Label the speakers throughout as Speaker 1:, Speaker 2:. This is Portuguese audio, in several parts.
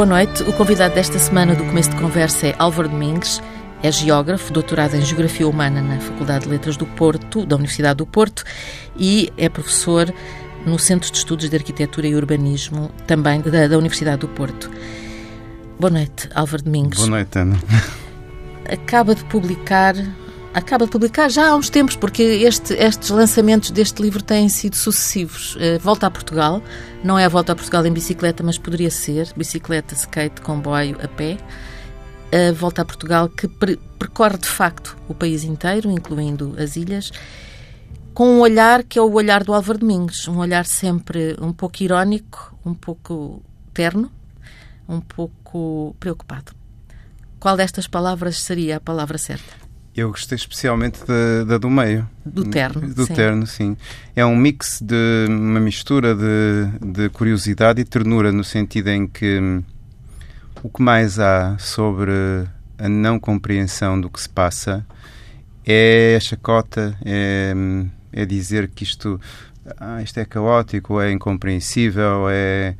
Speaker 1: Boa noite. O convidado desta semana do começo de conversa é Álvaro Domingues. É geógrafo, doutorado em Geografia Humana na Faculdade de Letras do Porto, da Universidade do Porto, e é professor no Centro de Estudos de Arquitetura e Urbanismo, também da, da Universidade do Porto. Boa noite, Álvaro Domingos.
Speaker 2: Boa noite, Ana.
Speaker 1: Acaba de publicar acaba de publicar já há uns tempos, porque este, estes lançamentos deste livro têm sido sucessivos. Uh, volta a Portugal, não é a volta a Portugal em bicicleta, mas poderia ser bicicleta, skate, comboio, a pé. Uh, volta a Portugal que percorre de facto o país inteiro, incluindo as ilhas, com um olhar que é o olhar do Álvaro Domingos, um olhar sempre um pouco irónico, um pouco terno, um pouco preocupado. Qual destas palavras seria a palavra certa?
Speaker 2: Eu gostei especialmente da, da do meio.
Speaker 1: Do terno.
Speaker 2: Do sim. terno, sim. É um mix de uma mistura de, de curiosidade e ternura, no sentido em que hum, o que mais há sobre a não compreensão do que se passa é a chacota, é, hum, é dizer que isto, ah, isto é caótico, é incompreensível, é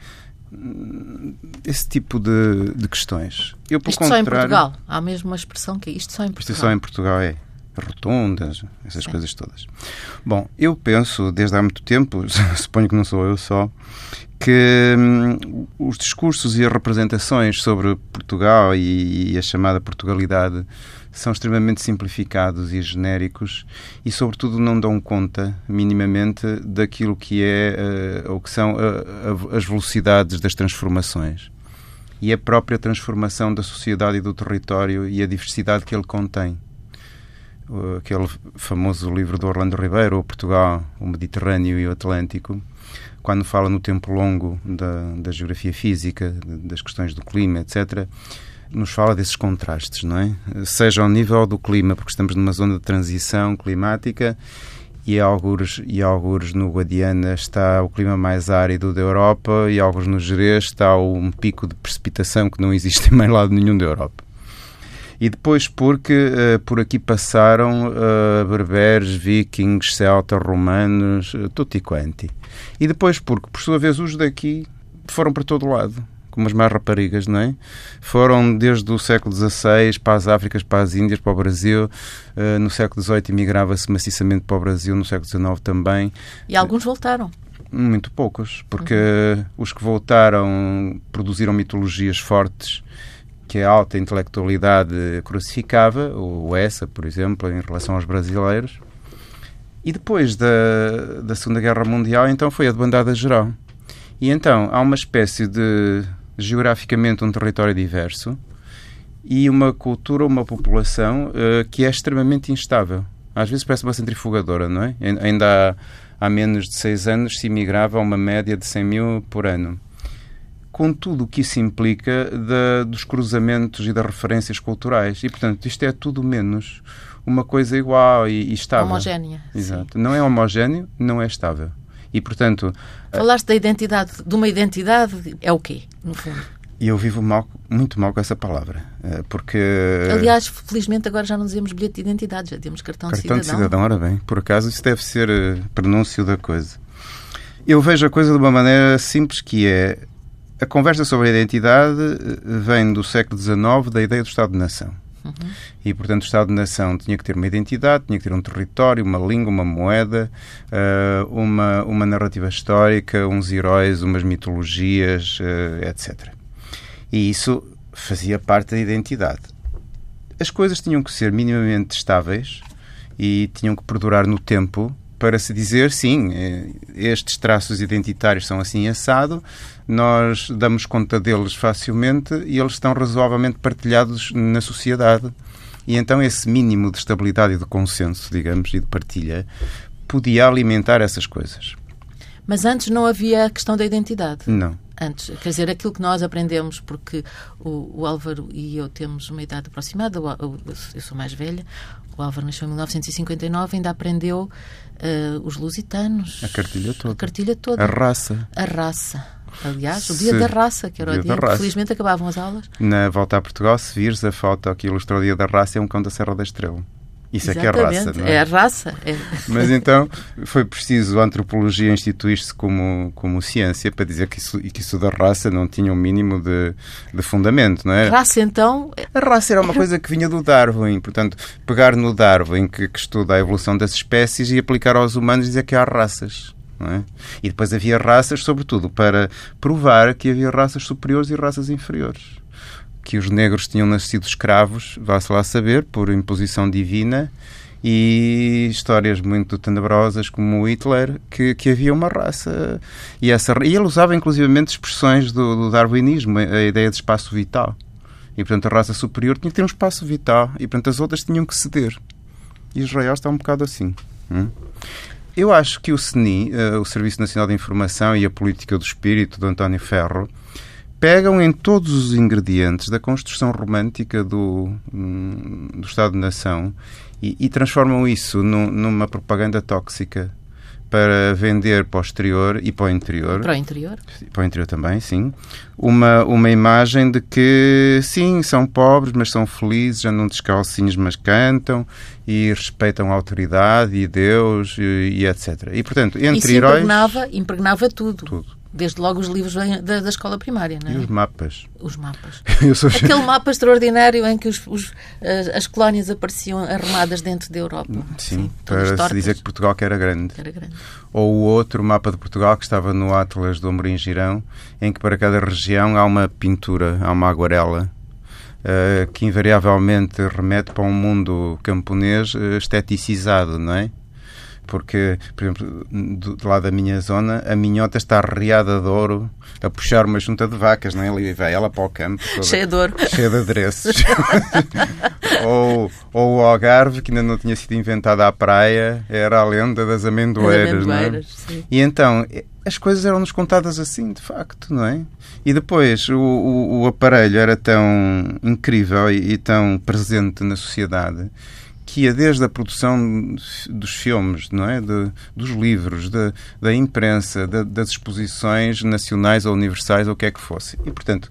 Speaker 2: esse tipo de, de questões.
Speaker 1: Eu, isto só em Portugal? Há mesmo uma expressão que é isto só em Portugal?
Speaker 2: Isto só em Portugal, é. Rotundas, essas Sim. coisas todas. Bom, eu penso, desde há muito tempo, suponho que não sou eu só, que hum, os discursos e as representações sobre Portugal e, e a chamada Portugalidade são extremamente simplificados e genéricos e, sobretudo, não dão conta minimamente daquilo que é uh, ou que são uh, as velocidades das transformações e a própria transformação da sociedade e do território e a diversidade que ele contém. Aquele famoso livro do Orlando Ribeiro, o Portugal, o Mediterrâneo e o Atlântico, quando fala no tempo longo da, da geografia física, das questões do clima, etc., nos fala desses contrastes, não é? Seja ao nível do clima, porque estamos numa zona de transição climática e alguns, e alguns no Guadiana está o clima mais árido da Europa e alguns no Jerez está um pico de precipitação que não existe em mais lado nenhum da Europa. E depois porque uh, por aqui passaram uh, berberes, vikings, celtas, romanos, uh, tutti quanti. E depois porque, por sua vez, os daqui foram para todo lado como as mais raparigas, não é? Foram desde o século XVI para as Áfricas, para as Índias, para o Brasil. Uh, no século XVIII emigrava-se maciçamente para o Brasil, no século XIX também.
Speaker 1: E alguns voltaram?
Speaker 2: Muito poucos, porque uhum. os que voltaram produziram mitologias fortes que a alta intelectualidade crucificava, o Essa, por exemplo, em relação aos brasileiros. E depois da, da Segunda Guerra Mundial, então, foi a debandada geral. E então há uma espécie de geograficamente um território diverso e uma cultura, uma população uh, que é extremamente instável. Às vezes parece uma centrifugadora, não é? Ainda há, há menos de seis anos se imigrava a uma média de 100 mil por ano. Com tudo o que isso implica da, dos cruzamentos e das referências culturais. E, portanto, isto é tudo menos uma coisa igual e, e estável.
Speaker 1: Homogénea.
Speaker 2: Exato. Sim. Não é homogéneo, não é estável. E, portanto...
Speaker 1: Falaste da identidade, de uma identidade, é o quê, no fundo?
Speaker 2: E eu vivo mal, muito mal com essa palavra, eh, porque...
Speaker 1: Aliás, felizmente agora já não dizemos bilhete de identidade, já temos cartão,
Speaker 2: cartão
Speaker 1: de cidadão.
Speaker 2: Cartão de cidadão, ora bem, por acaso isso deve ser pronúncio da coisa. Eu vejo a coisa de uma maneira simples que é a conversa sobre a identidade eh, vem do século XIX, da ideia do Estado-nação. Uhum. E, portanto, o Estado-nação tinha que ter uma identidade, tinha que ter um território, uma língua, uma moeda, uh, uma, uma narrativa histórica, uns heróis, umas mitologias, uh, etc. E isso fazia parte da identidade. As coisas tinham que ser minimamente estáveis e tinham que perdurar no tempo para se dizer, sim, eh, estes traços identitários são assim assado, nós damos conta deles facilmente e eles estão razoavelmente partilhados na sociedade. E então esse mínimo de estabilidade e de consenso, digamos, e de partilha, podia alimentar essas coisas.
Speaker 1: Mas antes não havia a questão da identidade?
Speaker 2: Não
Speaker 1: antes. Quer dizer, aquilo que nós aprendemos, porque o, o Álvaro e eu temos uma idade aproximada, eu, eu sou mais velha, o Álvaro nasceu em 1959, ainda aprendeu uh, os lusitanos.
Speaker 2: A cartilha toda.
Speaker 1: A cartilha toda.
Speaker 2: A raça.
Speaker 1: A raça. Aliás, o dia se, da raça, que era o dia, dia que felizmente acabavam as aulas.
Speaker 2: Na volta a Portugal, se vires a foto que ilustra o dia da raça, é um cão da Serra da Estrela. Isso
Speaker 1: Exatamente.
Speaker 2: é que é raça, não é?
Speaker 1: É a raça. É.
Speaker 2: Mas então foi preciso a antropologia instituir-se como, como ciência para dizer que isso, que isso da raça não tinha um mínimo de, de fundamento, não é?
Speaker 1: Raça, então.
Speaker 2: A raça era uma coisa que vinha do Darwin, portanto, pegar no Darwin, que, que estuda a evolução das espécies, e aplicar aos humanos e dizer que há raças. Não é? E depois havia raças, sobretudo, para provar que havia raças superiores e raças inferiores que os negros tinham nascido escravos, vá-se lá saber, por imposição divina, e histórias muito tenebrosas como Hitler, que, que havia uma raça. E, essa, e ele usava inclusivamente expressões do, do darwinismo, a ideia de espaço vital. E, portanto, a raça superior tinha que ter um espaço vital e, portanto, as outras tinham que ceder. E Israel está um bocado assim. Hum? Eu acho que o SNI, uh, o Serviço Nacional de Informação e a Política do Espírito, do António Ferro, pegam em todos os ingredientes da construção romântica do, do Estado-nação e, e, transformam isso numa propaganda tóxica para vender para o exterior e para o interior.
Speaker 1: Para o interior?
Speaker 2: Para o interior também, sim. Uma, uma imagem de que, sim, são pobres, mas são felizes, andam descalcinhos, mas cantam e respeitam a autoridade e Deus e, e etc. E, portanto, entre
Speaker 1: Isso
Speaker 2: heróis...
Speaker 1: impregnava, impregnava tudo.
Speaker 2: Tudo.
Speaker 1: Desde logo os livros da, da escola primária, não é?
Speaker 2: E os mapas.
Speaker 1: Os mapas.
Speaker 2: Sou...
Speaker 1: Aquele mapa extraordinário em que os, os, as, as, colónias apareciam arrumadas dentro da Europa.
Speaker 2: Sim, Sim para se dizer que Portugal que era grande.
Speaker 1: Que era grande.
Speaker 2: Ou o outro mapa de Portugal que estava no Atlas do Amorim Girão, em que para cada região há uma pintura, há uma aguarela, uh, que invariavelmente remete para um mundo camponês uh, esteticizado, não é? Porque, por exemplo, do, do, lado da minha zona, a minhota está arreada de ouro a puxar uma junta de vacas, não é? E vai ela para o campo. Toda,
Speaker 1: cheia de ouro.
Speaker 2: Cheia de adereços. ou, ou o Algarve, que ainda não tinha sido inventada à praia, era a lenda das amendoeiras,
Speaker 1: das amendoeiras
Speaker 2: não é? E então, as coisas eram-nos contadas assim, de facto, não é? E depois, o, o, o aparelho era tão incrível e, e tão presente na sociedade que ia desde a produção dos filmes, não é? De, dos livros, de, da imprensa, de, das exposições nacionais ou universais, ou o que é que fosse. E, portanto,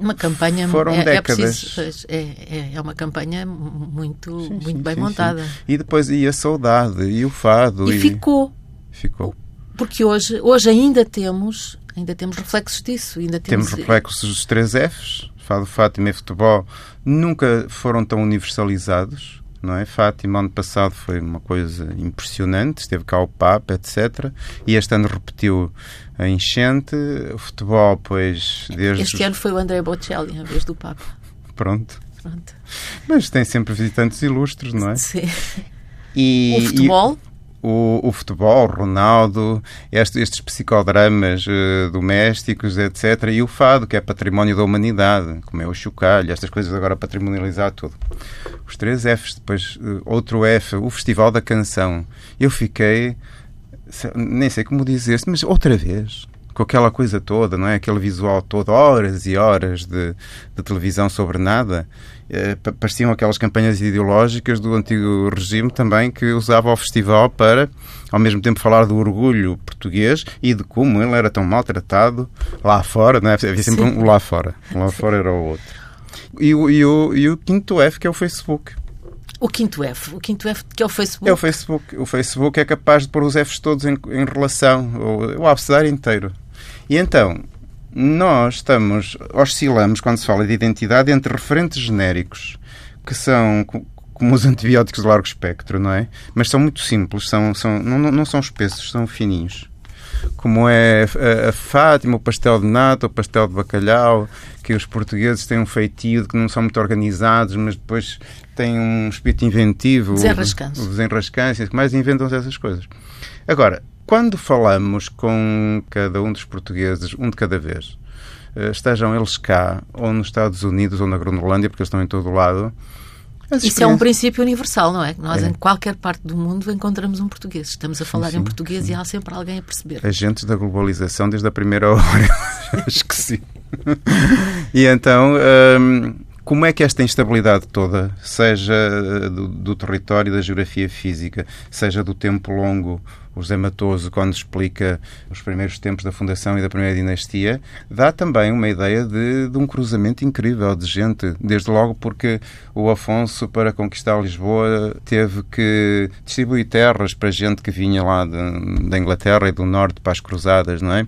Speaker 1: uma campanha
Speaker 2: foram
Speaker 1: é,
Speaker 2: décadas.
Speaker 1: É, preciso, é, é, é, uma campanha muito,
Speaker 2: sim,
Speaker 1: muito
Speaker 2: sim,
Speaker 1: bem
Speaker 2: sim,
Speaker 1: montada.
Speaker 2: E depois ia a saudade e o fado.
Speaker 1: E,
Speaker 2: e,
Speaker 1: ficou.
Speaker 2: Ficou.
Speaker 1: Porque hoje, hoje ainda temos ainda temos reflexos disso. Ainda temos,
Speaker 2: temos reflexos dos três Fs. Fado, Fátima e futebol nunca foram tão universalizados não é? Fátima, ano passado, foi uma coisa impressionante, esteve cá o Papa, etc. E este ano repetiu a enchente. O futebol, pois, desde.
Speaker 1: Este ano foi o André Bocelli, em vez do Papa.
Speaker 2: Pronto.
Speaker 1: Pronto.
Speaker 2: Mas tem sempre visitantes ilustres, não é?
Speaker 1: Sim.
Speaker 2: E,
Speaker 1: o futebol?
Speaker 2: E o, o futebol, Ronaldo, estes, estes psicodramas uh, domésticos, etc. E o fado, que é património da humanidade, como é o chocalho, estas coisas agora patrimonializar tudo. Os três Fs, depois uh, outro F, o Festival da Canção. Eu fiquei, nem sei como dizer mas outra vez com aquela coisa toda, não é? Aquele visual todo, horas e horas de, de televisão sobre nada. Eh, pareciam aquelas campanhas ideológicas do antigo regime também que usava o festival para, ao mesmo tempo, falar do orgulho português e de como ele era tão maltratado lá fora, não é? Havia sempre Sim. um lá fora. Lá fora era o outro. E o, e, o, e o quinto F, que é o Facebook.
Speaker 1: O quinto F, o quinto F que é o Facebook.
Speaker 2: É o Facebook. O Facebook é capaz de pôr os Fs todos em, em relação, o, o abecedário inteiro. E então, nós estamos, oscilamos, quando se fala de identidade, entre referentes genéricos, que são como os antibióticos de largo espectro, não é? Mas são muito simples, são, são, não, não são espessos, são fininhos. Como é a, a Fátima, o pastel de nata, o pastel de bacalhau, que os portugueses têm um feitio de que não são muito organizados, mas depois têm um espírito inventivo.
Speaker 1: Desenrascanço.
Speaker 2: Desenrascanço, mais inventam-se essas coisas. Agora, quando falamos com cada um dos portugueses, um de cada vez, eh, estejam eles cá, ou nos Estados Unidos, ou na Groenlândia, porque eles estão em todo o lado.
Speaker 1: Isso é um princípio universal, não é? Nós, é. em qualquer parte do mundo, encontramos um português. Estamos a falar sim, em português sim. e há sempre alguém a perceber.
Speaker 2: Agentes da globalização desde a primeira hora. Acho que sim. e então, hum, como é que esta instabilidade toda, seja do, do território, da geografia física, seja do tempo longo, o José Matoso, quando explica os primeiros tempos da fundação e da primeira dinastia, dá também uma ideia de, de, um cruzamento incrível de gente. Desde logo porque o Afonso, para conquistar Lisboa, teve que distribuir terras para gente que vinha lá da Inglaterra e do Norte para as cruzadas, não é?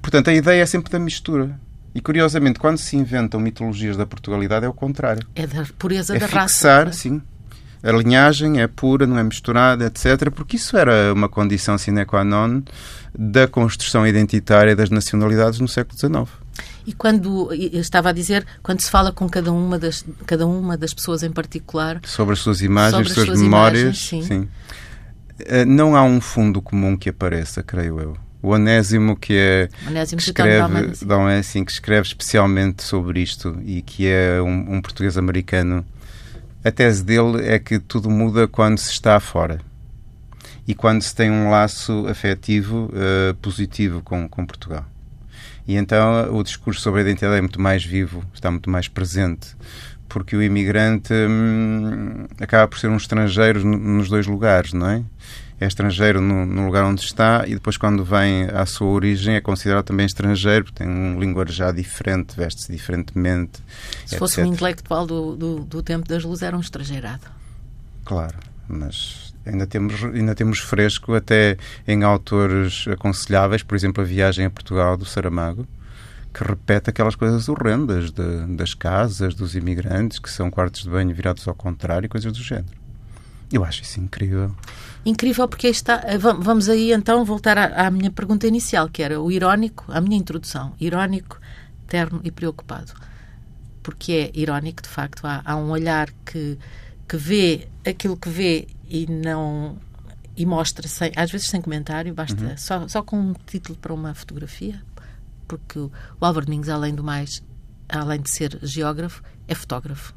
Speaker 2: Portanto, a ideia é sempre da mistura. E curiosamente, quando se inventam mitologias da Portugalidade, é o contrário.
Speaker 1: É da pureza
Speaker 2: é
Speaker 1: da
Speaker 2: fixar,
Speaker 1: raça.
Speaker 2: sim. A linhagem é pura, não é misturada, etc. Porque isso era uma condição sine qua non da construção identitária das nacionalidades no século XIX.
Speaker 1: E quando estava a dizer, quando se fala com cada uma das cada uma das pessoas em particular
Speaker 2: sobre as suas imagens, as suas, memórias, imagens, sim. sim. Eh, não há um fundo comum que apareça, creio eu o Onésimo, que é
Speaker 1: Onésimo
Speaker 2: que escreve, Dom que escreve especialmente sobre isto e que é um, um português americano. A tese dele é que tudo muda quando se está fora e quando se tem um laço afetivo uh, positivo com, com Portugal. E então o discurso sobre a identidade é muito mais vivo, está muito mais presente, porque o imigrante hum, acaba por ser um estrangeiro nos dois lugares, não é? É estrangeiro no, no, lugar onde está e depois quando vem à sua origem é considerado também estrangeiro, porque tem um linguajar diferente, veste-se diferentemente.
Speaker 1: Se etc. fosse um intelectual do, do, do, tempo das luzes era um estrangeirado.
Speaker 2: Claro, mas ainda temos, ainda temos fresco até em autores aconselháveis, por exemplo, a viagem a Portugal do Saramago, que repete aquelas coisas horrendas de, das casas, dos imigrantes, que são quartos de banho virados ao contrário, coisas do género. Eu acho isso incrível.
Speaker 1: Incrível porque está. Eh, vamos aí então voltar à, à, minha pergunta inicial, que era o irónico, a minha introdução. Irónico, terno e preocupado. Porque é irónico, de facto, há, há um olhar que, que vê aquilo que vê e não. e mostra, sem, às vezes sem comentário, basta uhum. só, só com um título para uma fotografia. Porque o Álvaro Domingos, além do mais, além de ser geógrafo, é fotógrafo.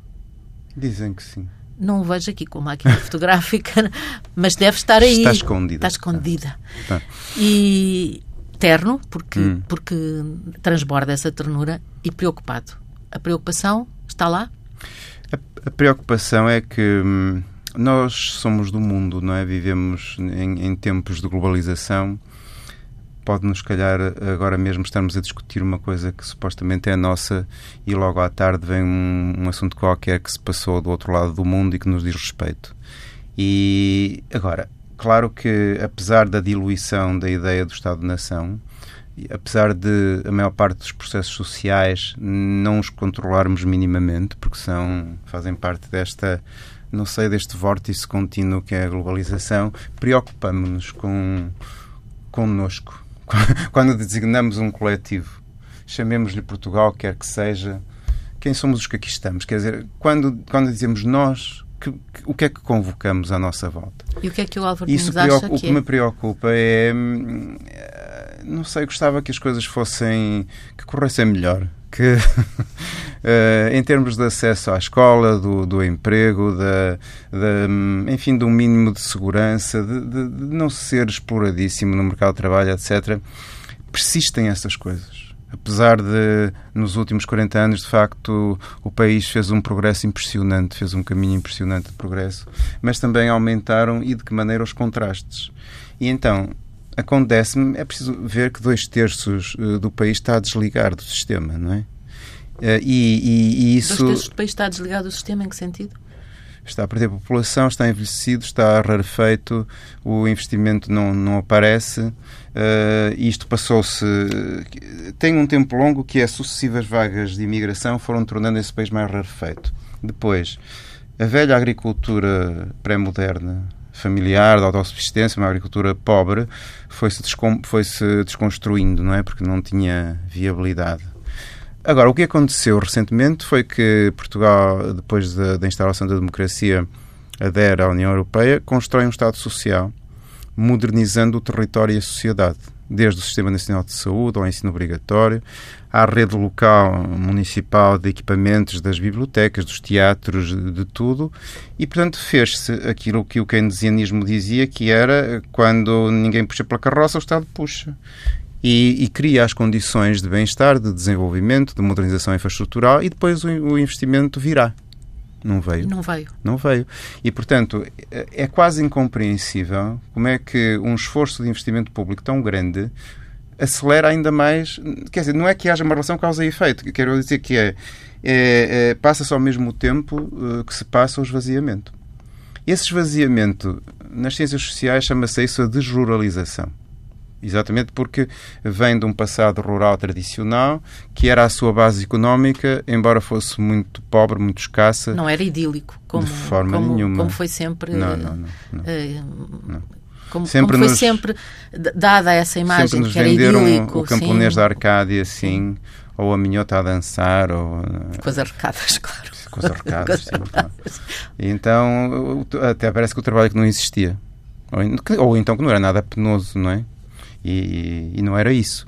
Speaker 2: Dizem que sim
Speaker 1: não o vejo aqui com máquina fotográfica, mas deve estar aí.
Speaker 2: Está escondida.
Speaker 1: Está escondida. Tá. E terno, porque, hum. porque transborda essa ternura, e preocupado. A preocupação está lá?
Speaker 2: A, a preocupação é que hum, nós somos do mundo, não é? Vivemos em, em tempos de globalização pode-nos calhar agora mesmo estarmos a discutir uma coisa que supostamente é nossa e logo à tarde vem um, um, assunto qualquer que se passou do outro lado do mundo e que nos diz respeito. E agora, claro que apesar da diluição da ideia do Estado-nação, apesar de a maior parte dos processos sociais não os controlarmos minimamente, porque são fazem parte desta não sei, deste vórtice contínuo que é a globalização, preocupamos-nos com connosco quando designamos um coletivo, chamemos-lhe Portugal, quer que seja, quem somos os que aqui estamos? Quer dizer, quando, quando dizemos nós, que, que, o que é que convocamos à nossa volta?
Speaker 1: E o que é que o Álvaro Isso acha
Speaker 2: O que,
Speaker 1: é?
Speaker 2: me preocupa é, hum, não sei, gostava que as coisas fossem, que corressem melhor, que uh, em termos de acesso à escola, do, do emprego, da, da, enfim, de um mínimo de segurança, de, de, de não ser exploradíssimo no mercado de trabalho, etc., persistem essas coisas apesar de nos últimos 40 anos de facto o país fez um progresso impressionante, fez um caminho impressionante de progresso, mas também aumentaram e de que maneira os contrastes. E então acontece-me, é preciso ver que dois terços eh, do país está a desligar do sistema, não é? Eh, e, e, e isso...
Speaker 1: Dois terços do país está a desligar do sistema, em que sentido?
Speaker 2: Está a perder população, está envelhecido, está rarefeito, o investimento não, não aparece. Uh, isto passou-se. Tem um tempo longo que é sucessivas vagas de imigração foram tornando esse país mais rarefeito. Depois, a velha agricultura pré-moderna, familiar, de autossubsistência, uma agricultura pobre, foi-se foi -se desconstruindo, não é? Porque não tinha viabilidade. Agora, o que aconteceu recentemente foi que Portugal, depois da, da instalação da democracia, adere à União Europeia, constrói um Estado social, modernizando o território e a sociedade desde o Sistema Nacional de Saúde ao ensino obrigatório, à rede local municipal de equipamentos das bibliotecas, dos teatros, de tudo, e portanto fez-se aquilo que o keynesianismo dizia que era quando ninguém puxa pela carroça, o Estado puxa. e, e cria as condições de bem-estar, de desenvolvimento, de modernização infraestrutural e depois o, o investimento virá. Não veio.
Speaker 1: Não veio.
Speaker 2: Não veio. E, portanto, é, é quase incompreensível como é que um esforço de investimento público tão grande acelera ainda mais. Quer dizer, não é que haja uma relação causa e efeito. Quero dizer que é. é, é passa-se ao mesmo tempo uh, que se passa o esvaziamento. Esse esvaziamento, nas ciências sociais, chama-se isso a desruralização. Exatamente porque vem de um passado rural tradicional, que era a sua base económica, embora fosse muito pobre, muito escassa.
Speaker 1: Não era idílico, como,
Speaker 2: de forma
Speaker 1: como,
Speaker 2: nenhuma.
Speaker 1: como foi sempre.
Speaker 2: Não, não, não.
Speaker 1: Como, sempre como foi nos, sempre dada essa imagem
Speaker 2: sempre nos
Speaker 1: que era
Speaker 2: venderam
Speaker 1: idílico.
Speaker 2: o camponês
Speaker 1: sim.
Speaker 2: da Arcádia, assim, ou a minhota a dançar, ou...
Speaker 1: Com as arcadas, claro.
Speaker 2: Com as arcadas, sim. Então. então, até parece que o trabalho que não existia. Ou, ou então que não era nada penoso, não é? E, e, não era isso.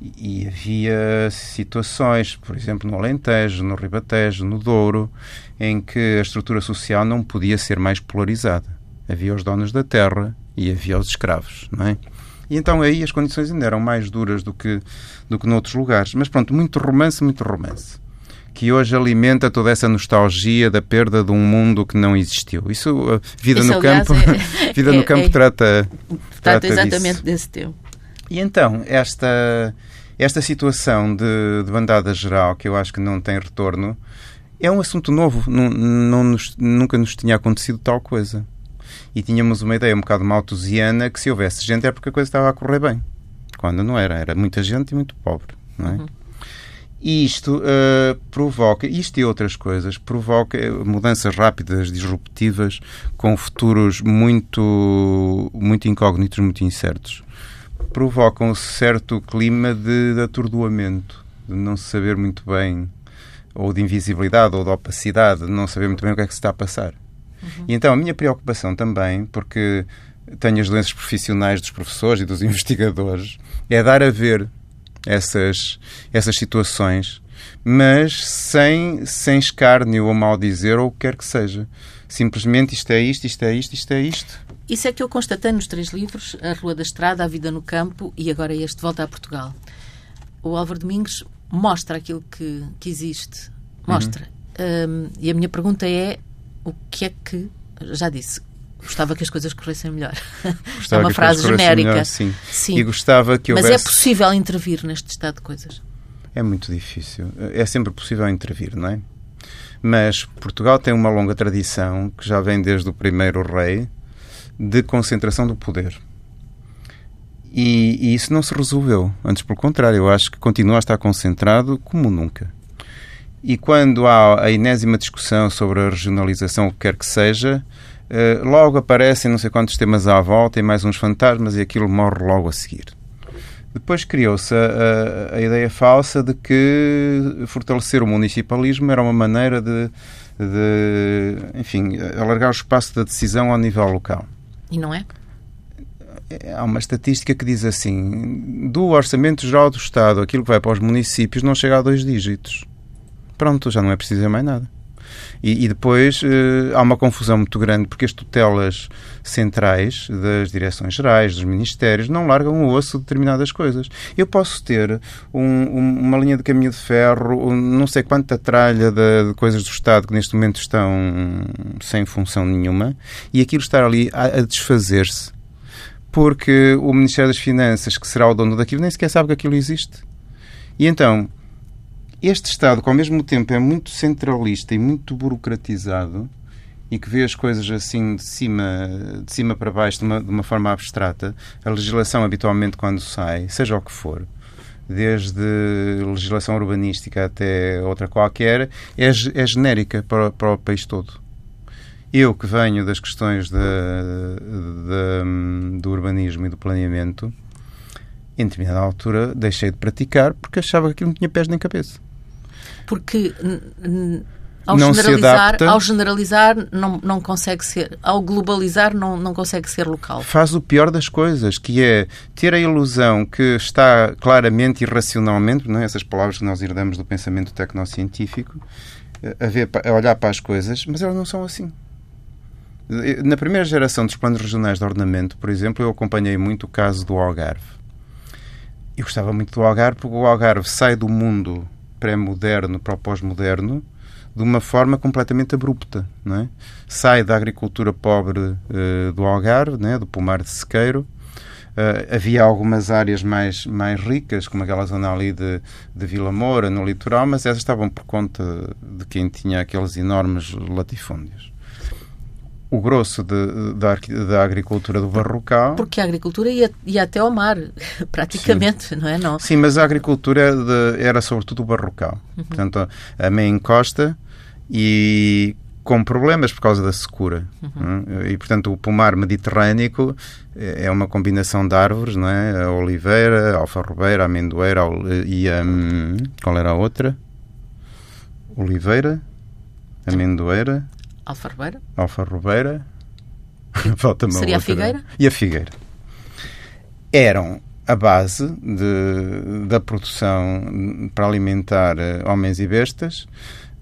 Speaker 2: E havia situações, por exemplo, no Alentejo, no Ribatejo, no Douro, em que a estrutura social não podia ser mais polarizada. Havia os donos da terra e havia os escravos, não é? E então aí as condições ainda eram mais duras do que, do que noutros lugares. Mas pronto, muito romance, muito romance. Que hoje alimenta toda essa nostalgia da perda de um mundo que não existiu. Isso, a vida
Speaker 1: Isso,
Speaker 2: no
Speaker 1: aliás,
Speaker 2: campo,
Speaker 1: é-
Speaker 2: vida
Speaker 1: é-
Speaker 2: no campo
Speaker 1: é-
Speaker 2: trata,
Speaker 1: Trata
Speaker 2: disso.
Speaker 1: exatamente desse tema.
Speaker 2: E então, esta, esta situação de, de bandada geral, que eu acho que não tem retorno, é um assunto novo. Não, não nos- nunca nos tinha acontecido tal coisa. E tínhamos uma ideia um bocado maltusiana que se houvesse gente é porque a coisa estava a correr bem. Quando não era. Era muita gente e muito pobre. Não é? E isto eh, provoca, isto e outras coisas, provoca mudanças rápidas, disruptivas, com futuros muito, muito incógnitos, muito incertos provoca um certo clima de, de atordoamento, de não se saber muito bem, ou de invisibilidade, ou de opacidade, de não saber muito bem o que é que se está a passar. E então a minha preocupação também, porque tenho as doenças profissionais dos professores e dos investigadores, é dar a ver essas, essas situações, mas sem, sem escárnio ou mal dizer ou o que quer que seja. Simplesmente isto é isto, isto é isto, isto é isto.
Speaker 1: Isso é que eu constatei nos três livros: A Rua da Estrada, A Vida no Campo e agora este Volta a Portugal. O Álvaro Domingos mostra aquilo que, que existe. Mostra. Hum, e a minha pergunta é: o que é que. Já disse, gostava que as coisas corressem melhor.
Speaker 2: Gostava
Speaker 1: é uma frase genérica.
Speaker 2: melhor, sim.
Speaker 1: Sim.
Speaker 2: E gostava que
Speaker 1: Mas
Speaker 2: houvesse...
Speaker 1: é possível intervir neste estado de coisas.
Speaker 2: É muito difícil. É sempre possível intervir, não é? Mas Portugal tem uma longa tradição, que já vem desde o primeiro rei, de concentração do poder. E, e isso não se resolveu. Antes, pelo contrário, eu acho que continua a estar concentrado como nunca. E quando há a enésima discussão sobre a regionalização, o que quer que seja, eh, logo aparecem não sei quantos temas à volta e mais uns fantasmas e aquilo morre logo a seguir. Depois criou-se a, a- a ideia falsa de que fortalecer o municipalismo era uma maneira de, de, enfim, alargar o espaço da decisão ao nível local.
Speaker 1: E não é?
Speaker 2: Há uma estatística que diz assim: do Orçamento Geral do Estado, aquilo que vai para os municípios não chega a dois dígitos. Pronto, já não é preciso mais nada. E, e depois eh, há uma confusão muito grande porque as tutelas centrais das direções gerais, dos ministérios, não largam o osso de determinadas coisas. Eu posso ter um- um- uma linha de caminho de ferro, um não sei quanta tralha de, de coisas do Estado que neste momento estão sem função nenhuma e aquilo estar ali a, a desfazer-se porque o Ministério das Finanças, que será o dono daquilo, nem sequer sabe que aquilo existe. E então, este Estado, que ao mesmo tempo é muito centralista e muito burocratizado, e que vê as coisas assim de cima, de cima para baixo, de uma, de uma forma abstrata, a legislação habitualmente quando sai, seja o que for, desde legislação urbanística até outra qualquer, é, é genérica para, para o país todo. Eu que venho das questões da- da- do urbanismo e do planeamento, em determinada altura deixei de praticar porque achava que aquilo não tinha pés nem cabeça.
Speaker 1: Porque ao
Speaker 2: Não
Speaker 1: generalizar, ao generalizar não, não consegue ser, ao globalizar não, não consegue ser local.
Speaker 2: Faz o pior das coisas, que é ter a ilusão que está claramente e racionalmente, não é? essas palavras que nós herdamos do pensamento tecnocientífico, a, ver, a olhar para as coisas, mas elas não são assim. Na primeira geração dos planos regionais de ordenamento, por exemplo, eu acompanhei muito o caso do Algarve. eu gostava muito do Algarve porque o Algarve sai do mundo pré-moderno para o pós-moderno de uma forma completamente abrupta, é? Sai da agricultura pobre uh, do Algarve, né, do pomar de sequeiro, Uh, havia algumas áreas mais, mais ricas, como aquela zona ali de, de Vila Moura, no litoral, mas essas estavam por conta de quem tinha aqueles enormes latifúndios. O grosso de, da, da agricultura do Barrocal.
Speaker 1: Porque a agricultura ia, ia até ao mar, praticamente, Sim. não é? Não.
Speaker 2: Sim, mas a agricultura era, de, era sobretudo o Barrocal. Uhum. Portanto, a meia encosta e com problemas por causa da secura. Uhum. É? E, portanto, o pomar mediterrâneo é uma combinação de árvores, não é? A oliveira, a alfarrobeira, a amendoeira e a... Hum, qual era a outra? Oliveira, amendoeira...
Speaker 1: Alfarrobeira.
Speaker 2: Alfarrobeira. Falta
Speaker 1: Seria
Speaker 2: outra.
Speaker 1: a figueira?
Speaker 2: E a figueira. Eram a base de, da produção para alimentar eh, homens e bestas,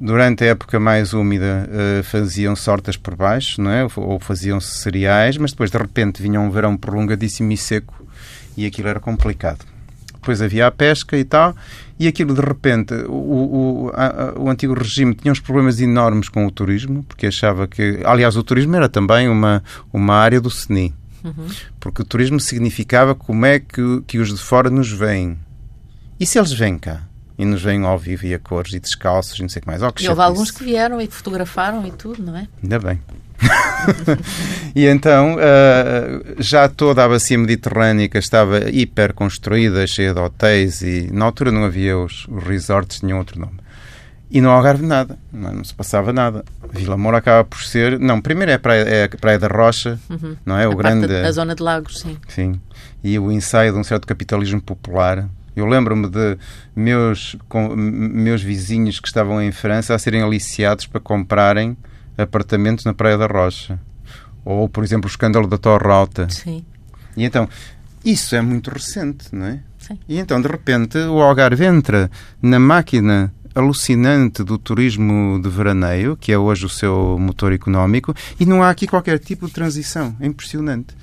Speaker 2: Durante a época mais úmida uh, faziam sortas por baixo, não é? ou faziam-se cereais, mas depois de repente vinha um verão prolongadíssimo e seco e aquilo era complicado. Depois havia a pesca e tal, e aquilo de repente, o, o, a, o antigo regime tinha uns problemas enormes com o turismo, porque achava que. Aliás, o turismo era também uma, uma área do SNI, uhum. porque o turismo significava como é que, que os de fora nos veem. E se eles vêm cá? E nos veem ao vivo e a cores e descalços e não sei o que mais. Oh, que
Speaker 1: e houve alguns que vieram e fotografaram e tudo, não é?
Speaker 2: Ainda bem. e então uh, já toda a bacia mediterrânica estava hiper construída, cheia de hotéis e na altura não havia os, os resorts, tinham outro nome. E no Algarve nada, não, não, se passava nada. Vila Moura acaba por ser. Não, primeiro é a Praia, é a praia da Rocha, uhum. não é? O
Speaker 1: a
Speaker 2: grande.
Speaker 1: a zona de Lagos, sim.
Speaker 2: Sim. E o ensaio de um certo capitalismo popular eu lembro-me de meus, com, meus vizinhos que estavam em França a serem aliciados para comprarem apartamentos na Praia da Rocha. Ou, por exemplo, o escândalo da Torre Alta.
Speaker 1: Sim.
Speaker 2: E então, isso é muito recente, não é?
Speaker 1: Sim.
Speaker 2: E então, de repente, o Algarve entra na máquina alucinante do turismo de veraneio, que é hoje o seu motor económico, e não há aqui qualquer tipo de transição. É impressionante.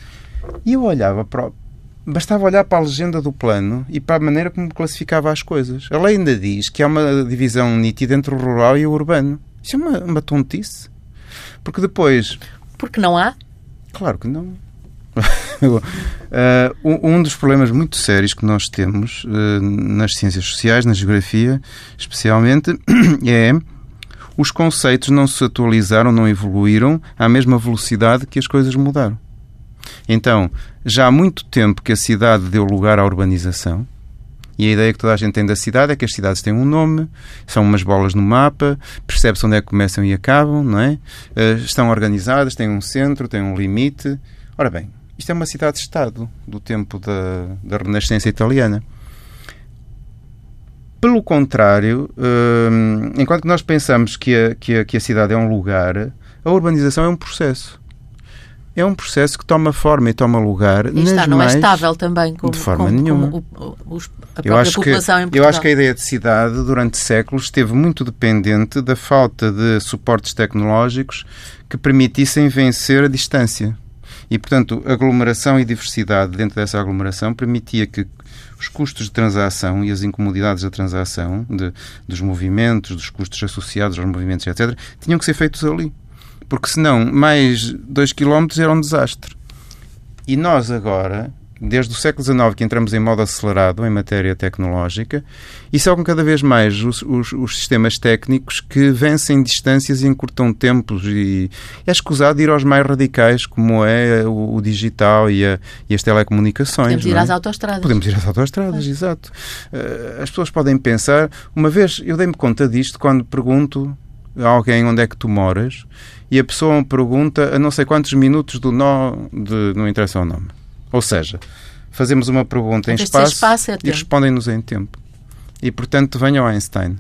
Speaker 2: E eu olhava para, Bastava olhar para a legenda do plano e para a maneira como classificava as coisas. Ela ainda diz que há uma divisão nítida entre o rural e o urbano. Isso é uma, uma tontice. Porque depois.
Speaker 1: Porque não há?
Speaker 2: Claro que não. uh, um dos problemas muito sérios que nós temos uh, nas ciências sociais, na geografia especialmente, é os conceitos não se atualizaram, não evoluíram à mesma velocidade que as coisas mudaram. Então, já há muito tempo que a cidade deu lugar à urbanização. E a ideia que toda a gente tem da cidade é que as cidades têm um nome, são umas bolas no mapa, percebe-se onde é que começam e acabam, não é? Uh, estão organizadas, têm um centro, têm um limite. Ora bem, isto é uma cidade-estado do tempo da, da Renascença italiana. Pelo contrário, uh, enquanto nós pensamos que a, que, a, que a cidade é um lugar, a urbanização é um processo é um processo que toma forma e toma lugar
Speaker 1: e
Speaker 2: está,
Speaker 1: não
Speaker 2: mais...
Speaker 1: é estável também como,
Speaker 2: de forma
Speaker 1: como,
Speaker 2: nenhuma.
Speaker 1: Como o, o, a própria eu acho população
Speaker 2: que,
Speaker 1: em Portugal.
Speaker 2: Eu acho que a ideia de cidade durante séculos esteve muito dependente da falta de suportes tecnológicos que permitissem vencer a distância. E, portanto, aglomeração e diversidade dentro dessa aglomeração permitia que os custos de transação e as incomodidades da transação, de, dos movimentos, dos custos associados aos movimentos, etc., tinham que ser feitos ali porque senão mais 2 km era um desastre. E nós agora, desde o século XIX que entramos em modo acelerado em matéria tecnológica, e são cada vez mais os, os, os, sistemas técnicos que vencem distâncias e encurtam tempos e é escusado ir aos mais radicais como é o, o digital e, a, e, as telecomunicações.
Speaker 1: Podemos ir
Speaker 2: é?
Speaker 1: às autoestradas.
Speaker 2: Podemos ir às autoestradas, é. exato. Uh, as pessoas podem pensar, uma vez eu dei-me conta disto quando pergunto a alguém onde é que tu moras e a pessoa me pergunta a não sei quantos minutos do nó de não interessa o nome. Ou seja, fazemos uma pergunta em espaço,
Speaker 1: espaço é
Speaker 2: e respondem-nos em tempo. E, portanto, venha ao Einstein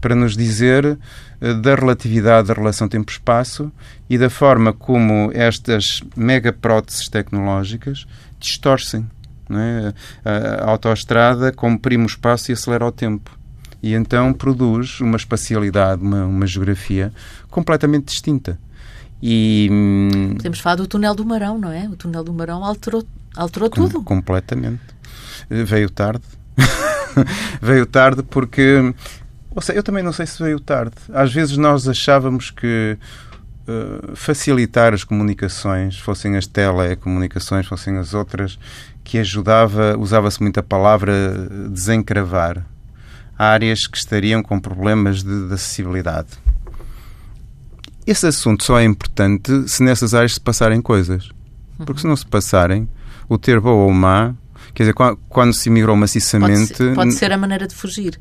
Speaker 2: para nos dizer uh, da relatividade da relação tempo-espaço e da forma como estas mega próteses tecnológicas distorcem. É? A, a autoestrada comprime o espaço e acelera o tempo e então produz uma espacialidade, uma, uma geografia completamente distinta. E,
Speaker 1: hum, Podemos falar do túnel do Marão, não é? O túnel do Marão alterou, alterou com, tudo.
Speaker 2: Completamente. veio tarde. veio tarde porque. Ou seja, eu também não sei se veio tarde. Às vezes nós achávamos que uh, facilitar as comunicações, fossem as telecomunicações, fossem as outras, que ajudava, usava-se muito a palavra desencravar áreas que estariam com problemas de, de acessibilidade. Esse assunto só é importante se nessas áreas se passarem coisas. Porque se não se passarem, o ter boa ou má, quer dizer, quando se imigrou maciçamente.
Speaker 1: Pode ser, pode ser a maneira de fugir.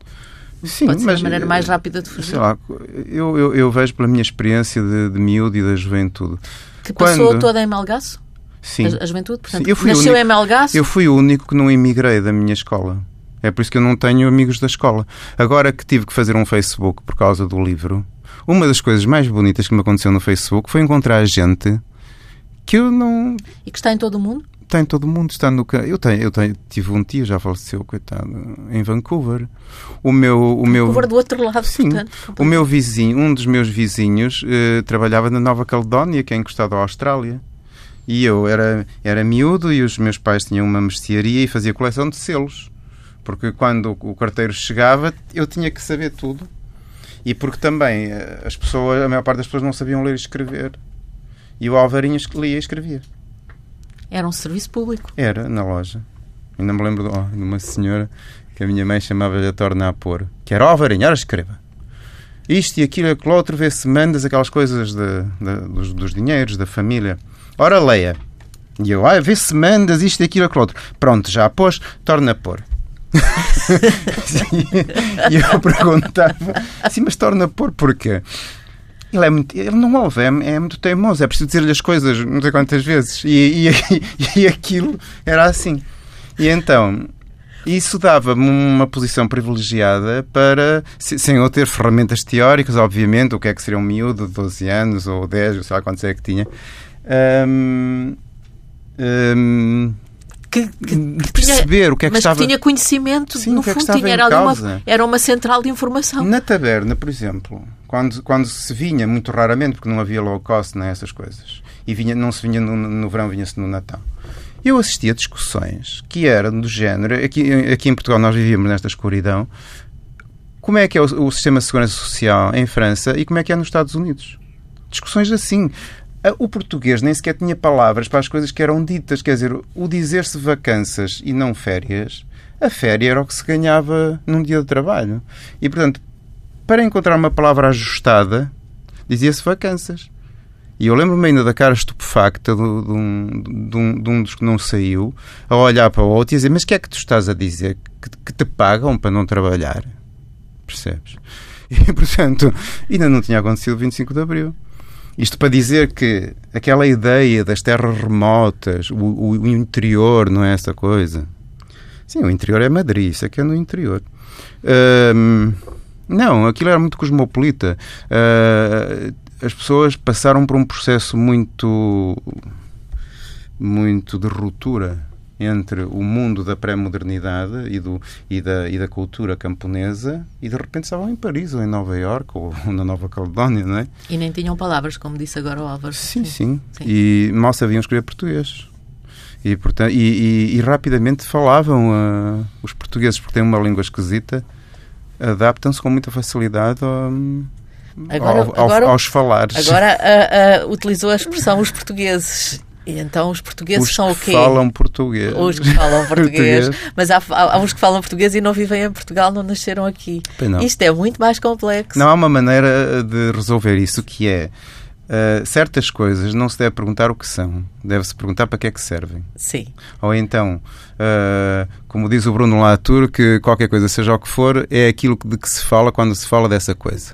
Speaker 1: Sim, Pode ser mas, a maneira mais rápida de fugir.
Speaker 2: Sei lá, eu, eu, eu vejo pela minha experiência de, de miúdo e da juventude.
Speaker 1: Que passou Quando... toda em Melgaço?
Speaker 2: Sim.
Speaker 1: A, a juventude, portanto, Sim, eu fui nasceu único, em Melgaço?
Speaker 2: Eu fui o único que não emigrei da minha escola. É por isso que eu não tenho amigos da escola. Agora que tive que fazer um Facebook por causa do livro, uma das coisas mais bonitas que me aconteceu no Facebook foi encontrar gente que eu não.
Speaker 1: E que está em todo o mundo?
Speaker 2: Está em todo o mundo. Está no... eu, tenho, eu tenho, tive um tio, já faleceu, coitado, em Vancouver. O meu. O
Speaker 1: Vancouver
Speaker 2: meu...
Speaker 1: do outro lado,
Speaker 2: Sim.
Speaker 1: Portanto,
Speaker 2: o meu vizinho, um dos meus vizinhos, eh, trabalhava na Nova Caledónia, que é encostado à Austrália. E eu era, era miúdo e os meus pais tinham uma mercearia e fazia coleção de selos. Porque quando o carteiro chegava, eu tinha que saber tudo. E porque também eh, as pessoas, a maior parte das pessoas não sabiam ler e escrever. E o Alvarinho lia e escrevia.
Speaker 1: Era um serviço público.
Speaker 2: Era, na loja. Ainda me lembro de, oh, de uma senhora que a minha mãe chamava-lhe a torna a pôr, que era, ó oh, Varinha, ora escreva. Isto e aquilo e aquilo outro, vê se mandas aquelas coisas de, de, dos, dos dinheiros, da família. Ora, leia. E eu, ah, vê se mandas isto e aquilo e aquilo outro. Pronto, já pôs, torna a pôr. e eu perguntava, sim, mas torna a pôr porquê? Ele, é muito, ele não ouve, é, é muito teimoso, é preciso dizer-lhe as coisas não sei quantas vezes. E, e, e aquilo era assim. E então, isso dava-me uma posição privilegiada para, sem eu ter ferramentas teóricas, obviamente, o que é que seria um miúdo de 12 anos ou 10, sei lá quantos é que tinha. Um, um,
Speaker 1: que, que,
Speaker 2: que perceber tinha, o que é que
Speaker 1: mas
Speaker 2: estava...
Speaker 1: que tinha conhecimento, Sim, no fundo, é que tinha, era, uma, era uma central de informação.
Speaker 2: Na taberna, por exemplo, quando, quando se vinha, muito raramente, porque não havia low cost, nem essas coisas, e vinha, não se vinha no, no verão, vinha-se no Natal. Eu assistia a discussões que eram do género, aqui, aqui em Portugal nós vivíamos nesta escuridão, como é que é o, o sistema de segurança social em França e como é que é nos Estados Unidos. Discussões assim. O português nem sequer tinha palavras para as coisas que eram ditas. Quer dizer, o dizer-se vacanças e não férias, a férias era o que se ganhava num dia de trabalho. E, portanto, para encontrar uma palavra ajustada, dizia-se vacanças. E eu lembro-me ainda da cara estupefacta de, um, de, um, de, um, dos que não saiu, a olhar para o outro e dizer: Mas o que é que tu estás a dizer? Que, que te pagam para não trabalhar? Percebes? E, portanto, ainda não tinha acontecido o 25 de Abril. Isto para dizer que aquela ideia das terras remotas, o, o, interior, não é essa coisa? Sim, o interior é Madrid, isso é que é no interior. Não, aquilo era muito cosmopolita. Uh, as pessoas passaram por um processo muito muito de ruptura entre o mundo da pré-modernidade e, do, e, da, e da cultura camponesa e de repente estavam em Paris ou em Nova Iorque ou na Nova Caledónia, não é?
Speaker 1: E nem tinham palavras, como disse agora o Álvaro.
Speaker 2: Sim, sim. sim. E mal sabiam escrever português. E, portanto, e, e, e rapidamente falavam uh, os portugueses, porque têm uma língua esquisita, adaptam-se com muita facilidade ao, agora, ao, agora, aos falares.
Speaker 1: Agora uh, uh, utilizou a expressão os portugueses. E então os portugueses
Speaker 2: os
Speaker 1: são o quê?
Speaker 2: falam português.
Speaker 1: Os que falam português. mas há, há, uns que falam português e não vivem em Portugal, não nasceram aqui. Isto é muito mais complexo.
Speaker 2: Não há uma maneira de resolver isso que é Uh, certas coisas não se deve perguntar o que são, deve-se perguntar para que é que servem.
Speaker 1: Sim.
Speaker 2: Ou então, uh, como diz o Bruno Latour, que qualquer coisa, seja o que for, é aquilo de que se fala quando se fala dessa coisa.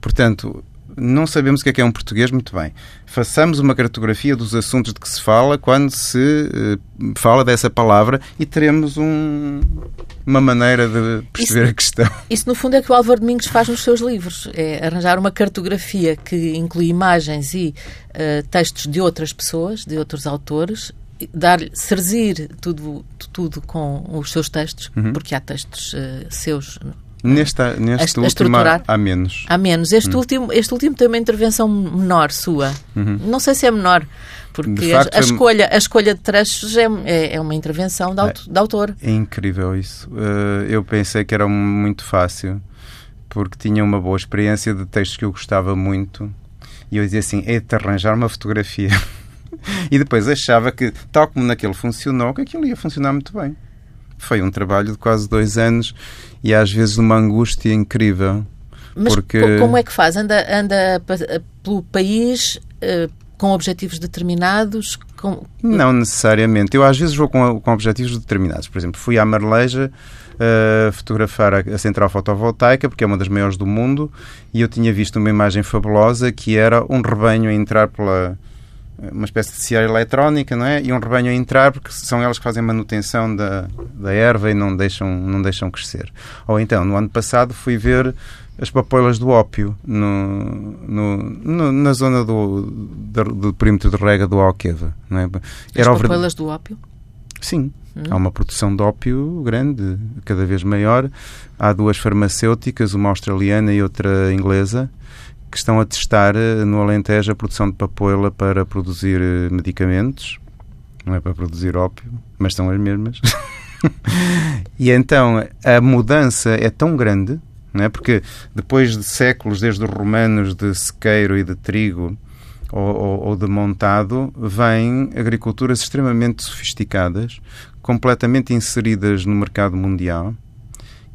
Speaker 2: Portanto, não sabemos o que é que é um português, muito bem. Façamos uma cartografia dos assuntos de que se fala quando se uh, fala dessa palavra e teremos um, uma maneira de perceber
Speaker 1: isso,
Speaker 2: a questão.
Speaker 1: Isso, no fundo, é que o Álvaro Domingos faz nos seus livros. É arranjar uma cartografia que inclui imagens e uh, textos de outras pessoas, de outros autores, dar serzir tudo, tudo com os seus textos, uhum. porque há textos uh, seus
Speaker 2: Neste, neste
Speaker 1: a, a
Speaker 2: último há, há, menos.
Speaker 1: Há menos. Este, hum. último, este último tem uma intervenção menor sua. Uhum. Não sei se é menor, porque facto, a, a, escolha, a escolha de trechos é, é, é uma intervenção de, auto, é, de autor.
Speaker 2: É incrível isso. Uh, eu pensei que era muito fácil, porque tinha uma boa experiência de textos que eu gostava muito. E eu dizia assim: é de arranjar uma fotografia. e depois achava que, tal como naquele funcionou, que aquilo ia funcionar muito bem. Foi um trabalho de quase dois anos e às vezes uma angústia incrível.
Speaker 1: Mas porque... como é que faz? Anda, anda pelo país uh, com objetivos determinados? Com...
Speaker 2: Não necessariamente. Eu às vezes vou com, com objetivos determinados. Por exemplo, fui à Marleja uh, fotografar a, a, central fotovoltaica, porque é uma das maiores do mundo, e eu tinha visto uma imagem fabulosa que era um rebanho a entrar pela uma espécie de seara eletrónica, não é? E um rebanho a entrar porque são elas que fazem manutenção da, da erva e não deixam, não deixam crescer. Ou então, no ano passado fui ver as papoilas do ópio no, no, no na zona do, do, do, perímetro de rega do Alqueva. Não é?
Speaker 1: Era as papoilas do ópio?
Speaker 2: Sim. Hum. Há uma produção de ópio grande, cada vez maior. Há duas farmacêuticas, uma australiana e outra inglesa, que estão a testar eh, no Alentejo a produção de papoila para produzir eh, medicamentos. Não é para produzir ópio, mas são as mesmas. e então a mudança é tão grande, não é? porque depois de séculos, desde os romanos, de sequeiro e de trigo, ou, ou, ou de montado, vêm agriculturas extremamente sofisticadas, completamente inseridas no mercado mundial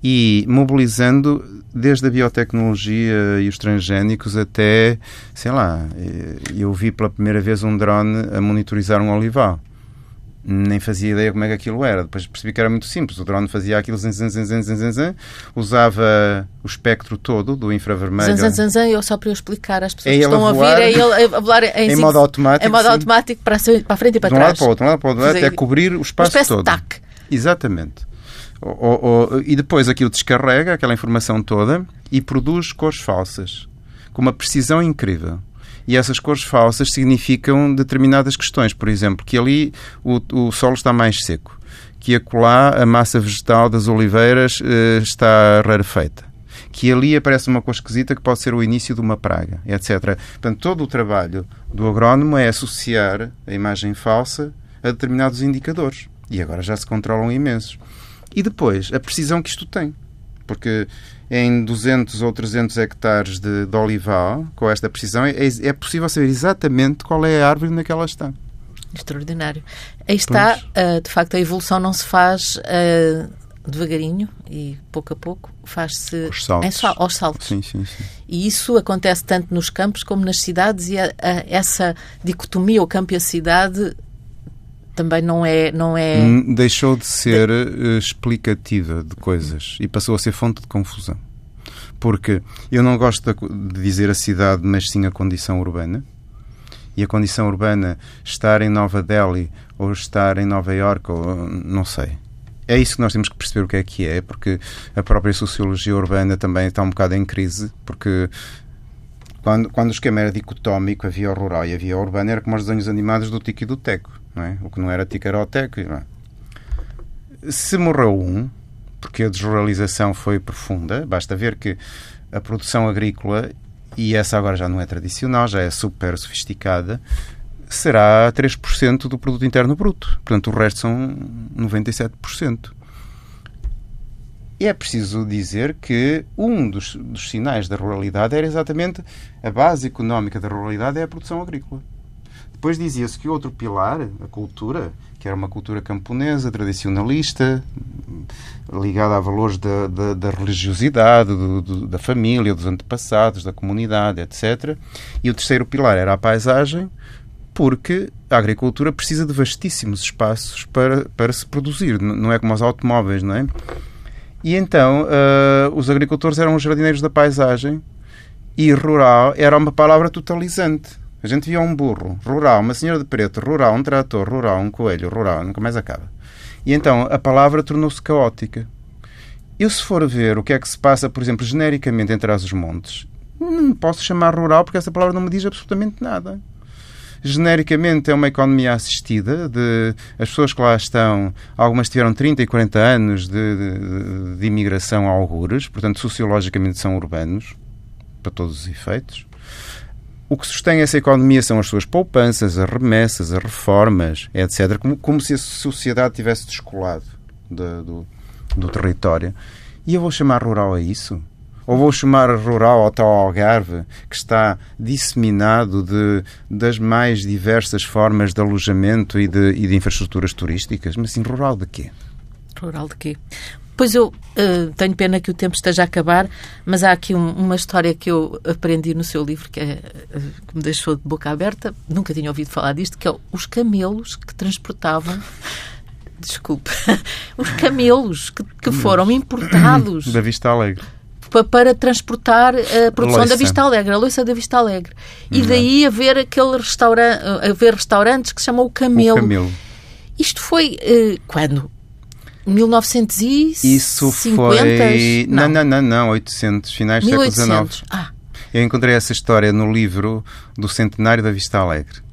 Speaker 2: e mobilizando desde a biotecnologia e os transgénicos até, sei lá, eh, eu vi pela primeira vez um drone a monitorizar um olival. Nem fazia ideia como é que aquilo era. Depois percebi que era muito simples. O drone fazia aquilo, zan, zan, zan, zan, zan, usava o espectro todo do infravermelho.
Speaker 1: Zan, zan, zan, eu só para eu explicar às pessoas é que estão a ouvir, é ele a voar em,
Speaker 2: em modo automático.
Speaker 1: Em modo automático para, para a frente e para
Speaker 2: de um
Speaker 1: trás.
Speaker 2: Lado para o outro, de um lado para o outro, até cobrir o espaço todo.
Speaker 1: TAC.
Speaker 2: Exatamente. Ou, ou, e depois aquilo descarrega aquela informação toda e produz cores falsas com uma precisão incrível. E essas cores falsas significam determinadas questões. Por exemplo, que ali o, o solo está mais seco, que acolá a massa vegetal das oliveiras eh, está rarefeita, que ali aparece uma cor esquisita que pode ser o início de uma praga, etc. Portanto, todo o trabalho do agrónomo é associar a imagem falsa a determinados indicadores. E agora já se controlam imensos. E depois, a precisão que isto tem. Porque em 200 ou 300 hectares de, de olival, com esta precisão, é, é possível saber exatamente qual é a árvore onde é ela está.
Speaker 1: Extraordinário. Aí está, uh, de facto, a evolução não se faz uh, devagarinho e pouco a pouco, faz-se
Speaker 2: sal
Speaker 1: aos saltos.
Speaker 2: Sim, sim, sim.
Speaker 1: E isso acontece tanto nos campos como nas cidades e a, a, essa dicotomia, o campo e a cidade, também não é. Não é...
Speaker 2: Deixou de ser de... Eh, explicativa de coisas e passou a ser fonte de confusão. Porque eu não gosto de dizer a cidade, mas sim a condição urbana. E a condição urbana, estar em Nova Delhi ou estar em Nova York, ou não sei. É isso que nós temos que perceber o que é que é, porque a própria sociologia urbana também está um bocado em crise, porque quando, quando o esquema era dicotómico, havia o rural e havia o urbano, era como os desenhos animados do Tico e do Teco. Não é? O que não era Tico era o Teco. É? Se morreu um, porque a desruralização foi profunda, basta ver que a produção agrícola, e essa agora já não é tradicional, já é super sofisticada, será 3% do produto interno bruto. Portanto, o resto são 97%. E é preciso dizer que um dos, dos, sinais da ruralidade era exatamente a base económica da ruralidade é a produção agrícola. Depois dizia-se que outro pilar, a cultura, que era uma cultura camponesa, tradicionalista, ligada a valores da, da, da religiosidade, do, do, da família, dos antepassados, da comunidade, etc. E o terceiro pilar era a paisagem, porque a agricultura precisa de vastíssimos espaços para, para se produzir. Não é como os automóveis, não é? E então uh, os agricultores eram os jardineiros da paisagem e rural era uma palavra totalizante. A gente via um burro, rural, uma senhora de preto, rural, um trator, rural, um coelho, rural, nunca mais acaba. E então a palavra tornou-se caótica. Eu, se for ver o que é que se passa, por exemplo, genericamente entre as os montes, não posso chamar rural porque essa palavra não me diz absolutamente nada. Genericamente é uma economia assistida, de, as pessoas que lá estão, algumas tiveram 30 e 40 anos de, de, de imigração a algures, portanto, sociologicamente são urbanos, para todos os efeitos. O que sustém essa economia são as suas poupanças, as remessas, as reformas, etc. Como, como se a sociedade tivesse descolado do, do, território. E eu vou chamar rural a isso? Ou vou chamar rural ao tal Algarve, que está disseminado de, das mais diversas formas de alojamento e de, e de infraestruturas turísticas? Mas assim, rural de quê?
Speaker 1: Rural de quê? Pois eu uh, tenho pena que o tempo esteja a acabar, mas há aqui um, uma história que eu aprendi no seu livro que, é, uh, que me deixou de boca aberta. Nunca tinha ouvido falar disto, que é os camelos que transportavam. Desculpe. os camelos que, que foram importados.
Speaker 2: Da Vista Alegre
Speaker 1: para transportar a produção da Vista Alegre, a Loiça da Vista Alegre. E uhum. daí haver aquele restaurante, haver restaurantes que se chamam o Camelo. O Camelo. Isto foi uh, quando? 1950?
Speaker 2: Isso foi. Não. não, não, não, 800, finais do século XIX. Ah. Eu encontrei essa história no livro do centenário da Vista Alegre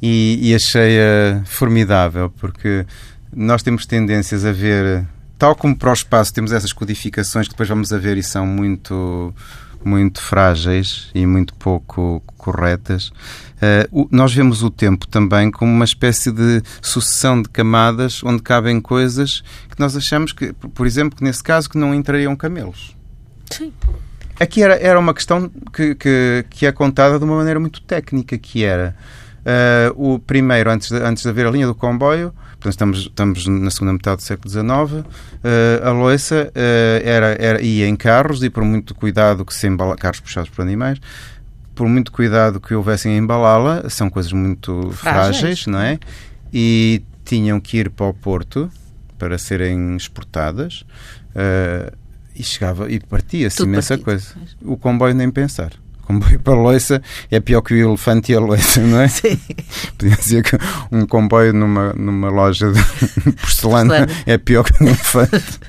Speaker 2: e, e achei-a formidável porque nós temos tendências a ver, tal como para o espaço, temos essas codificações que depois vamos a ver e são muito muito frágeis e muito pouco corretas. Uh, o, nós vemos o tempo também como uma espécie de sucessão de camadas onde cabem coisas que nós achamos que, por exemplo, que nesse caso que não entrariam camelos.
Speaker 1: Sim.
Speaker 2: Aqui era, era uma questão que, que, que é contada de uma maneira muito técnica, que era uh, o primeiro, antes de, antes de haver a linha do comboio, Portanto, estamos, estamos na segunda metade do século XIX. Uh, a loiça uh, era, era, ia em carros e por muito cuidado que se embala, carros puxados por animais, por muito cuidado que houvessem a embalá-la, são coisas muito frágeis. frágeis, não é? E tinham que ir para o porto para serem exportadas uh, e chegava e partia-se imensa partido. coisa. O comboio nem pensar comboio para Loiça é pior que o elefante e a Loiça, não é?
Speaker 1: Sim.
Speaker 2: Podia dizer que um comboio numa, numa loja de porcelana, porcelana. é pior que um elefante.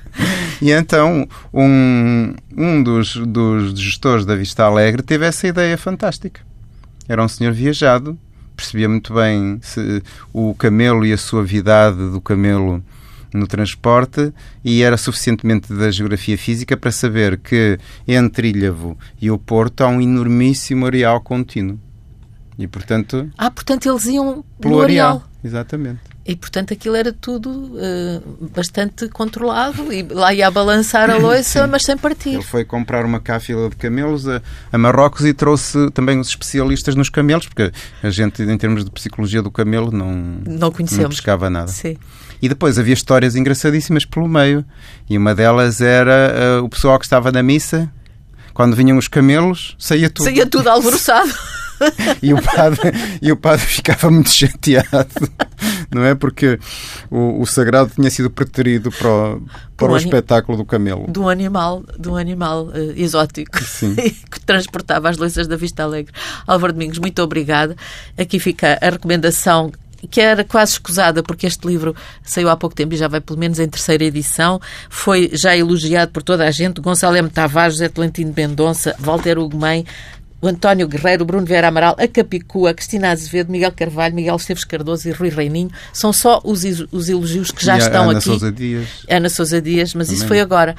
Speaker 2: E então um, um dos, dos gestores da Vista Alegre teve essa ideia fantástica. Era um senhor viajado, percebia muito bem se, o camelo e a suavidade do camelo no transporte e era suficientemente da geografia física para saber que entre Ilhavo e o Porto há um enormíssimo areal contínuo. E, portanto...
Speaker 1: Ah, portanto eles iam pelo areal. areal.
Speaker 2: Exatamente.
Speaker 1: E, portanto, aquilo era tudo uh, bastante controlado e lá ia a balançar a loiça, mas sem partir.
Speaker 2: Ele foi comprar uma cáfila de camelos a, a, Marrocos e trouxe também os especialistas nos camelos, porque a gente, em termos de psicologia do camelo, não,
Speaker 1: não, conhecemos. não
Speaker 2: pescava nada.
Speaker 1: Sim.
Speaker 2: E depois havia histórias engraçadíssimas pelo meio. E uma delas era uh, o pessoal que estava na missa, quando vinham os camelos, saía tudo.
Speaker 1: Saía tudo alvoroçado.
Speaker 2: e, o padre, e o padre ficava muito chateado, não é? Porque o, o sagrado tinha sido preterido para o, para o espetáculo do camelo.
Speaker 1: De um animal, de um animal uh, exótico que transportava as loiças da Vista Alegre. Álvaro Domingos, muito obrigada. Aqui fica a recomendação que era quase escusada, porque este livro saiu há pouco tempo e já vai pelo menos em terceira edição. Foi já elogiado por toda a gente. Gonçalo M. Tavares, José Tolentino Mendonça, Walter Ugumem, o António Guerreiro, o Bruno Vieira Amaral, a Capicua, a Cristina Azevedo, Miguel Carvalho, Miguel Esteves Cardoso e Rui Reininho. São só os, os elogios que já
Speaker 2: e
Speaker 1: estão
Speaker 2: Ana
Speaker 1: aqui.
Speaker 2: Sousa Dias.
Speaker 1: Ana Sousa Dias, mas Também. isso foi agora.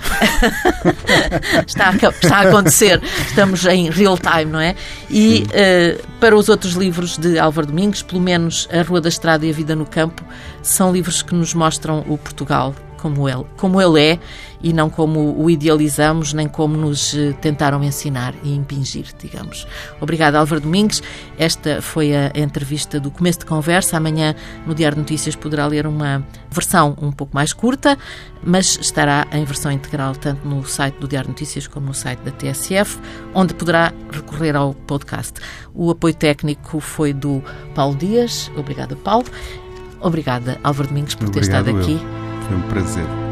Speaker 1: está, a, está a acontecer. Estamos em real time, não é? E uh, para os outros livros de Álvaro Domingos, pelo menos A Rua da Estrada e a Vida no Campo, são livros que nos mostram o Portugal como ele, como ele é e não como o idealizamos, nem como nos eh, tentaram ensinar e impingir, digamos. Obrigada, Álvaro Domingues. Esta foi a entrevista do começo de conversa. Amanhã, no Diário de Notícias, poderá ler uma versão um pouco mais curta, mas estará em versão integral tanto no site do Diário de Notícias como no site da TSF, onde poderá recorrer ao podcast. O apoio técnico foi do Paulo Dias. Obrigada, Paulo. Obrigada, Álvaro Domingos, por
Speaker 2: Obrigado
Speaker 1: ter estado aqui.
Speaker 2: Eu. Foi um prazer.